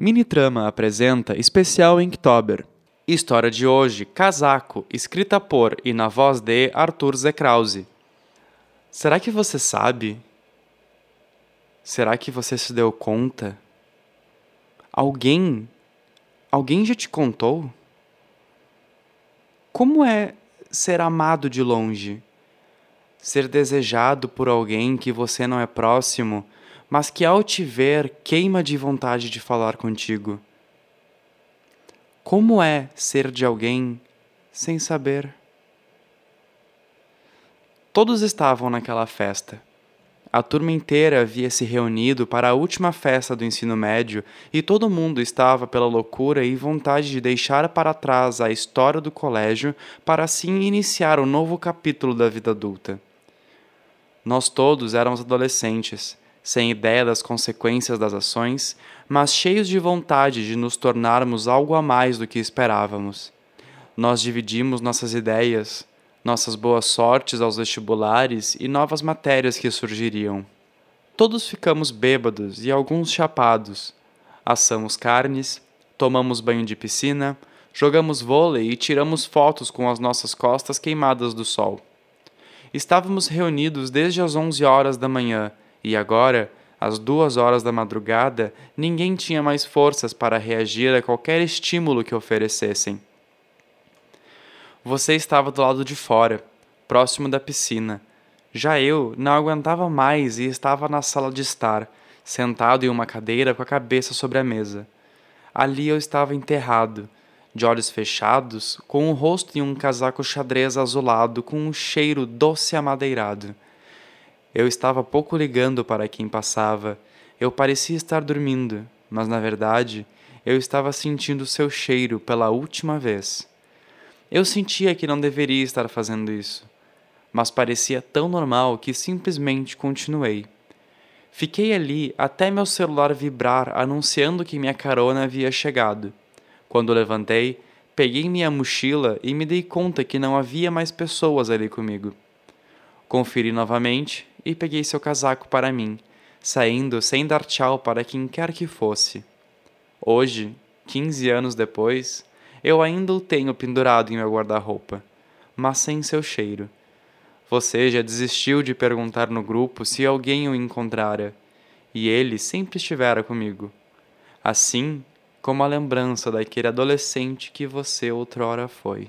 Minitrama apresenta especial Inktober. História de hoje: Casaco, escrita por e na voz de Arthur Zekrause. Será que você sabe? Será que você se deu conta? Alguém. Alguém já te contou? Como é ser amado de longe? Ser desejado por alguém que você não é próximo? Mas que ao te ver queima de vontade de falar contigo. Como é ser de alguém sem saber? Todos estavam naquela festa. A turma inteira havia se reunido para a última festa do ensino médio e todo mundo estava pela loucura e vontade de deixar para trás a história do colégio para assim iniciar o um novo capítulo da vida adulta. Nós todos éramos adolescentes sem ideia das consequências das ações, mas cheios de vontade de nos tornarmos algo a mais do que esperávamos. Nós dividimos nossas ideias, nossas boas sortes aos vestibulares e novas matérias que surgiriam. Todos ficamos bêbados e alguns chapados. Assamos carnes, tomamos banho de piscina, jogamos vôlei e tiramos fotos com as nossas costas queimadas do sol. Estávamos reunidos desde as onze horas da manhã e agora, às duas horas da madrugada, ninguém tinha mais forças para reagir a qualquer estímulo que oferecessem. Você estava do lado de fora, próximo da piscina. Já eu não aguentava mais e estava na sala de estar, sentado em uma cadeira com a cabeça sobre a mesa. Ali eu estava enterrado, de olhos fechados, com o rosto em um casaco xadrez azulado com um cheiro doce amadeirado. Eu estava pouco ligando para quem passava. Eu parecia estar dormindo, mas na verdade eu estava sentindo seu cheiro pela última vez. Eu sentia que não deveria estar fazendo isso, mas parecia tão normal que simplesmente continuei. Fiquei ali até meu celular vibrar anunciando que minha carona havia chegado. Quando levantei, peguei minha mochila e me dei conta que não havia mais pessoas ali comigo. Conferi novamente e peguei seu casaco para mim, saindo sem dar tchau para quem quer que fosse. Hoje, quinze anos depois, eu ainda o tenho pendurado em meu guarda-roupa, mas sem seu cheiro. Você já desistiu de perguntar no grupo se alguém o encontrara, e ele sempre estivera comigo. Assim como a lembrança daquele adolescente que você outrora foi.